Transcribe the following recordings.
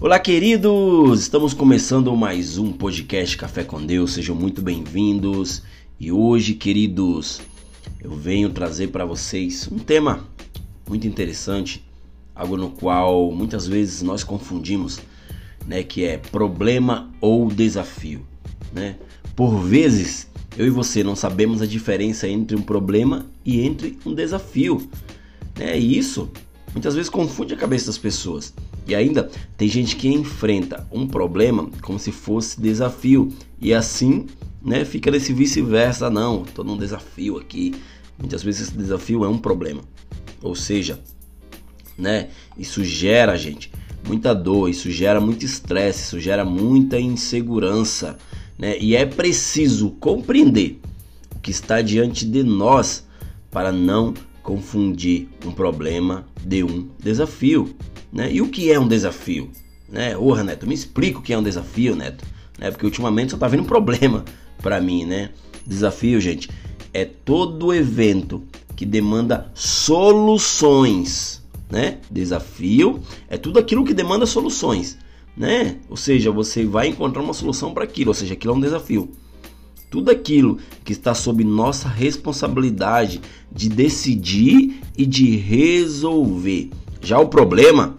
Olá, queridos! Estamos começando mais um podcast Café com Deus. Sejam muito bem-vindos. E hoje, queridos, eu venho trazer para vocês um tema muito interessante, algo no qual muitas vezes nós confundimos, né, que é problema ou desafio, né? Por vezes, eu e você não sabemos a diferença entre um problema e entre um desafio, né? E isso muitas vezes confunde a cabeça das pessoas. E ainda tem gente que enfrenta um problema como se fosse desafio e assim, né, fica nesse vice-versa, não, tô num desafio aqui. Muitas vezes esse desafio é um problema. Ou seja, né, isso gera, gente, muita dor, isso gera muito estresse, isso gera muita insegurança, né? E é preciso compreender o que está diante de nós para não confundir um problema de um desafio. Né? E o que é um desafio? Né? Orra, Neto, me explica o que é um desafio, Neto. Né? Porque ultimamente só tá vendo problema para mim, né? Desafio, gente, é todo evento que demanda soluções, né? Desafio é tudo aquilo que demanda soluções, né? Ou seja, você vai encontrar uma solução para aquilo, ou seja, aquilo é um desafio. Tudo aquilo que está sob nossa responsabilidade de decidir e de resolver. Já o problema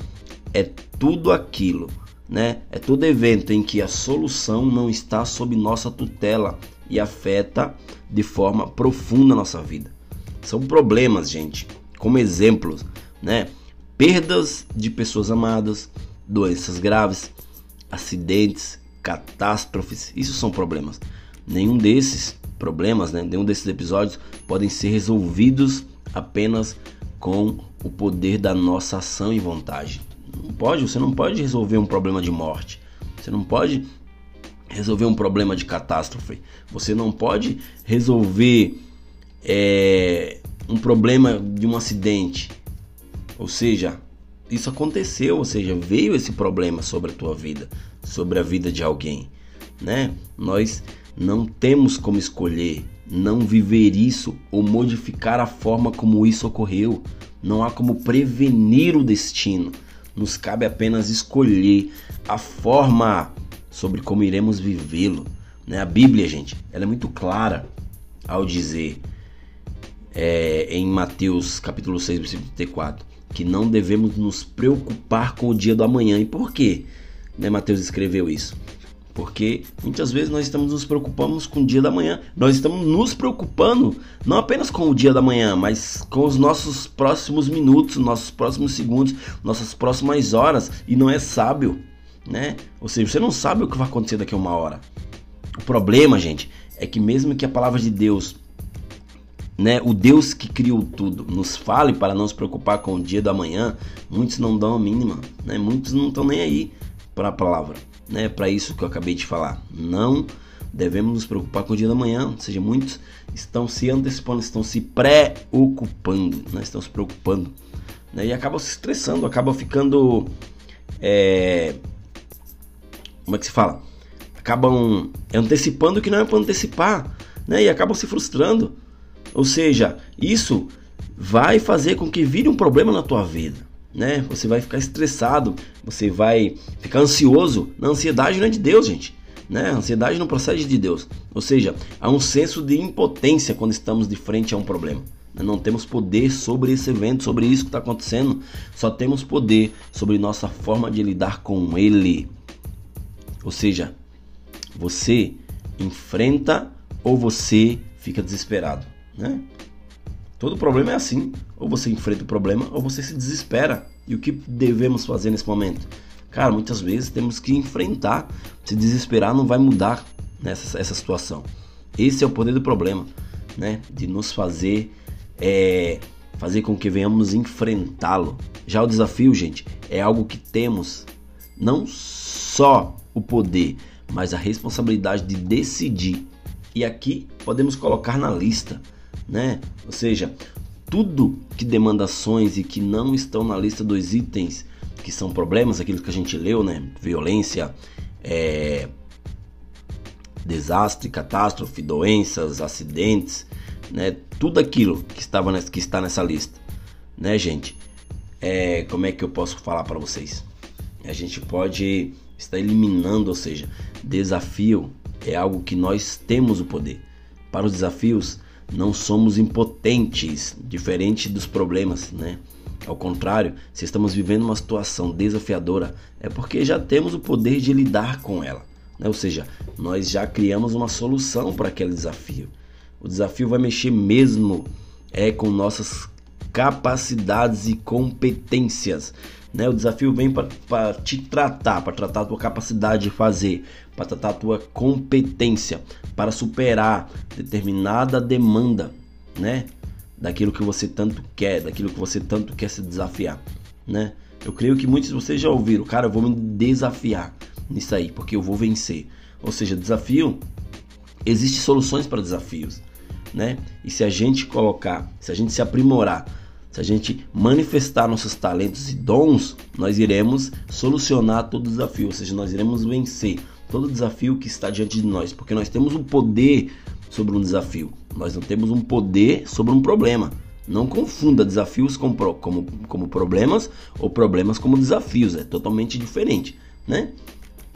é tudo aquilo, né? É todo evento em que a solução não está sob nossa tutela e afeta de forma profunda a nossa vida. São problemas, gente, como exemplos, né? Perdas de pessoas amadas, doenças graves, acidentes, catástrofes, isso são problemas. Nenhum desses problemas, né, nenhum desses episódios podem ser resolvidos apenas com o poder da nossa ação e vontade. Não pode, você não pode resolver um problema de morte. Você não pode resolver um problema de catástrofe. Você não pode resolver é, um problema de um acidente. Ou seja, isso aconteceu, ou seja, veio esse problema sobre a tua vida, sobre a vida de alguém, né? Nós não temos como escolher não viver isso ou modificar a forma como isso ocorreu. Não há como prevenir o destino. Nos cabe apenas escolher a forma sobre como iremos vivê-lo. Né? A Bíblia, gente, ela é muito clara ao dizer é, em Mateus capítulo 6, versículo 34, que não devemos nos preocupar com o dia do amanhã. E por quê? Né, Mateus escreveu isso? Porque muitas vezes nós estamos nos preocupando com o dia da manhã. Nós estamos nos preocupando não apenas com o dia da manhã, mas com os nossos próximos minutos, nossos próximos segundos, nossas próximas horas. E não é sábio, né? Ou seja, você não sabe o que vai acontecer daqui a uma hora. O problema, gente, é que mesmo que a palavra de Deus, né, o Deus que criou tudo, nos fale para não se preocupar com o dia da manhã, muitos não dão a mínima, né? Muitos não estão nem aí para a palavra né, para isso que eu acabei de falar. Não devemos nos preocupar com o dia da manhã, ou seja, muitos estão se antecipando, estão se preocupando, né, estão se preocupando, né, e acabam se estressando, acabam ficando, é, como é que se fala? Acabam antecipando o que não é para antecipar, né, e acabam se frustrando. Ou seja, isso vai fazer com que vire um problema na tua vida né? Você vai ficar estressado, você vai ficar ansioso. Na ansiedade não é de Deus, gente. Né? A ansiedade não procede de Deus. Ou seja, há um senso de impotência quando estamos de frente a um problema. Não temos poder sobre esse evento, sobre isso que está acontecendo. Só temos poder sobre nossa forma de lidar com ele. Ou seja, você enfrenta ou você fica desesperado, né? Todo problema é assim. Ou você enfrenta o problema ou você se desespera. E o que devemos fazer nesse momento? Cara, muitas vezes temos que enfrentar. Se desesperar não vai mudar nessa essa situação. Esse é o poder do problema, né? De nos fazer é, fazer com que venhamos enfrentá-lo. Já o desafio, gente, é algo que temos não só o poder, mas a responsabilidade de decidir. E aqui podemos colocar na lista né? Ou seja, tudo que demanda ações e que não estão na lista dos itens que são problemas, aquilo que a gente leu, né? Violência, é... desastre, catástrofe, doenças, acidentes, né? Tudo aquilo que estava nessa, que está nessa lista, né, gente? É... como é que eu posso falar para vocês? a gente pode estar eliminando, ou seja, desafio é algo que nós temos o poder. Para os desafios, não somos impotentes, diferente dos problemas, né? Ao contrário, se estamos vivendo uma situação desafiadora, é porque já temos o poder de lidar com ela. Né? Ou seja, nós já criamos uma solução para aquele desafio. O desafio vai mexer mesmo é com nossas capacidades e competências. Né? O desafio vem para te tratar, para tratar a tua capacidade de fazer, para tratar a tua competência, para superar determinada demanda, né? Daquilo que você tanto quer, daquilo que você tanto quer se desafiar, né? Eu creio que muitos de vocês já ouviram, cara, eu vou me desafiar nisso aí, porque eu vou vencer. Ou seja, desafio, existem soluções para desafios, né? E se a gente colocar, se a gente se aprimorar se a gente manifestar nossos talentos e dons, nós iremos solucionar todo desafio, ou seja, nós iremos vencer todo desafio que está diante de nós, porque nós temos um poder sobre um desafio, nós não temos um poder sobre um problema. Não confunda desafios com, como, como problemas ou problemas como desafios, é totalmente diferente, né?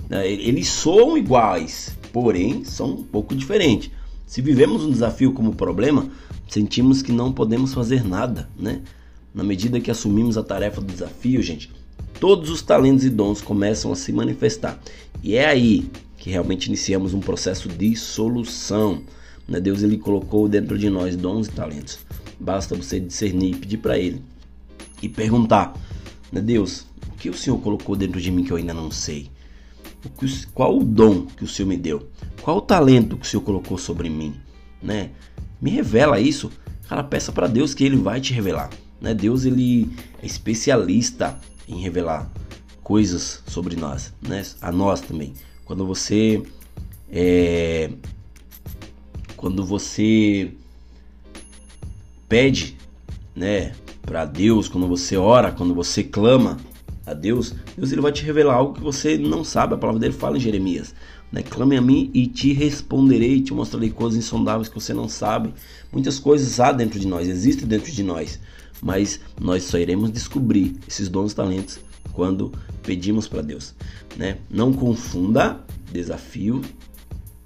É, eles soam iguais, porém são um pouco diferentes. Se vivemos um desafio como problema, sentimos que não podemos fazer nada, né? Na medida que assumimos a tarefa do desafio, gente, todos os talentos e dons começam a se manifestar. E é aí que realmente iniciamos um processo de solução. Né? Deus ele colocou dentro de nós dons e talentos. Basta você discernir e pedir para ele e perguntar, né, Deus, o que o Senhor colocou dentro de mim que eu ainda não sei? Qual o dom que o Senhor me deu? Qual o talento que o Senhor colocou sobre mim? Né? Me revela isso. Cara, peça para Deus que Ele vai te revelar. Né? Deus ele é especialista em revelar coisas sobre nós, né? A nós também. Quando você é, quando você pede, né, para Deus, quando você ora, quando você clama a Deus, Deus ele vai te revelar algo que você não sabe. A palavra dele fala em Jeremias. Né? Clame a mim e te responderei, te mostrarei coisas insondáveis que você não sabe. Muitas coisas há dentro de nós, existem dentro de nós, mas nós só iremos descobrir esses dons talentos quando pedimos para Deus. Né? Não confunda desafio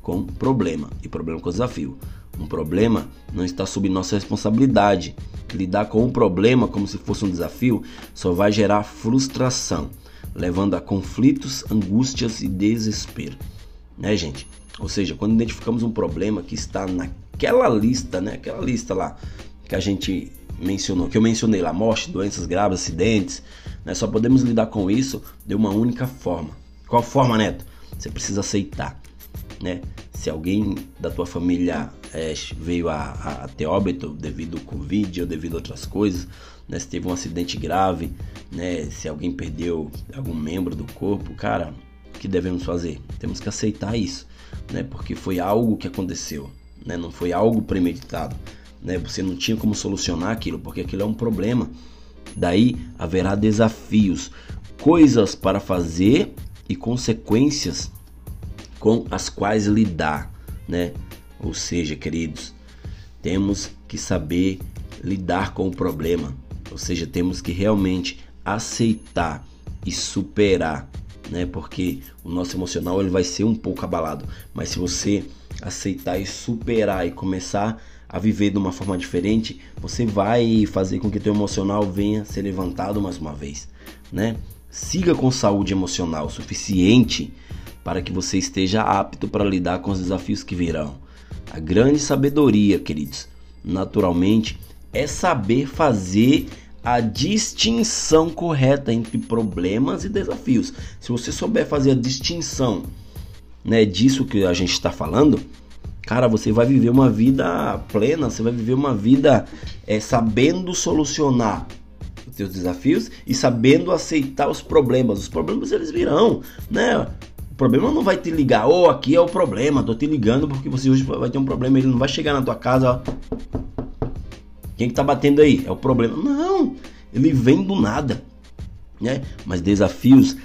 com problema e problema com desafio. Um problema não está sob nossa responsabilidade. Lidar com um problema como se fosse um desafio só vai gerar frustração, levando a conflitos, angústias e desespero né, gente? Ou seja, quando identificamos um problema que está naquela lista, né, aquela lista lá que a gente mencionou, que eu mencionei lá, morte, doenças graves, acidentes, né, só podemos lidar com isso de uma única forma. Qual forma, Neto? Você precisa aceitar, né? Se alguém da tua família é, veio a, a, a ter óbito devido ao Covid ou devido a outras coisas, né? Se teve um acidente grave, né? Se alguém perdeu algum membro do corpo, cara, que devemos fazer? Temos que aceitar isso, né? Porque foi algo que aconteceu, né? Não foi algo premeditado, né? Você não tinha como solucionar aquilo, porque aquilo é um problema. Daí haverá desafios, coisas para fazer e consequências com as quais lidar, né? Ou seja, queridos, temos que saber lidar com o problema, ou seja, temos que realmente aceitar e superar né? Porque o nosso emocional ele vai ser um pouco abalado, mas se você aceitar e superar e começar a viver de uma forma diferente, você vai fazer com que teu emocional venha ser levantado mais uma vez, né? Siga com saúde emocional suficiente para que você esteja apto para lidar com os desafios que virão. A grande sabedoria, queridos, naturalmente, é saber fazer a distinção correta entre problemas e desafios. Se você souber fazer a distinção né, disso que a gente está falando, cara, você vai viver uma vida plena, você vai viver uma vida é, sabendo solucionar os seus desafios e sabendo aceitar os problemas. Os problemas eles virão, né? Problema não vai te ligar, ou oh, aqui é o problema, tô te ligando porque você hoje vai ter um problema, ele não vai chegar na tua casa, quem que tá batendo aí? É o problema. Não, ele vem do nada, né? Mas desafios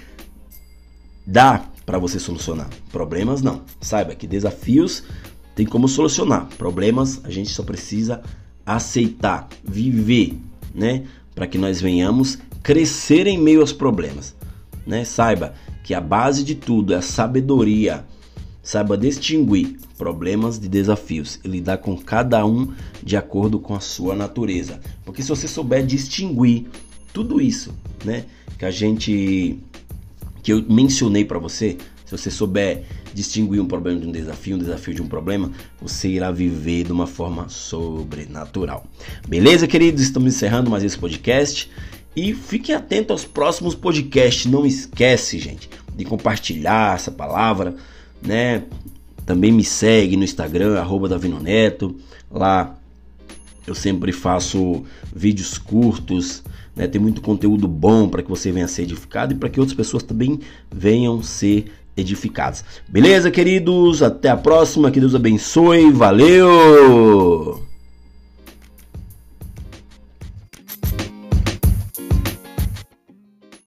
dá para você solucionar. Problemas não. Saiba que desafios tem como solucionar. Problemas a gente só precisa aceitar, viver, né? Para que nós venhamos crescer em meio aos problemas. né? Saiba que a base de tudo é a sabedoria. Saiba distinguir problemas de desafios e lidar com cada um de acordo com a sua natureza. Porque se você souber distinguir tudo isso, né, que a gente que eu mencionei para você, se você souber distinguir um problema de um desafio, um desafio de um problema, você irá viver de uma forma sobrenatural. Beleza, queridos? Estamos encerrando mais esse podcast. E fiquem atentos aos próximos podcasts. Não esquece, gente, de compartilhar essa palavra, né? Também me segue no Instagram, arroba Davino Neto. Lá eu sempre faço vídeos curtos, né? Tem muito conteúdo bom para que você venha ser edificado e para que outras pessoas também venham ser edificadas. Beleza, queridos? Até a próxima. Que Deus abençoe. Valeu!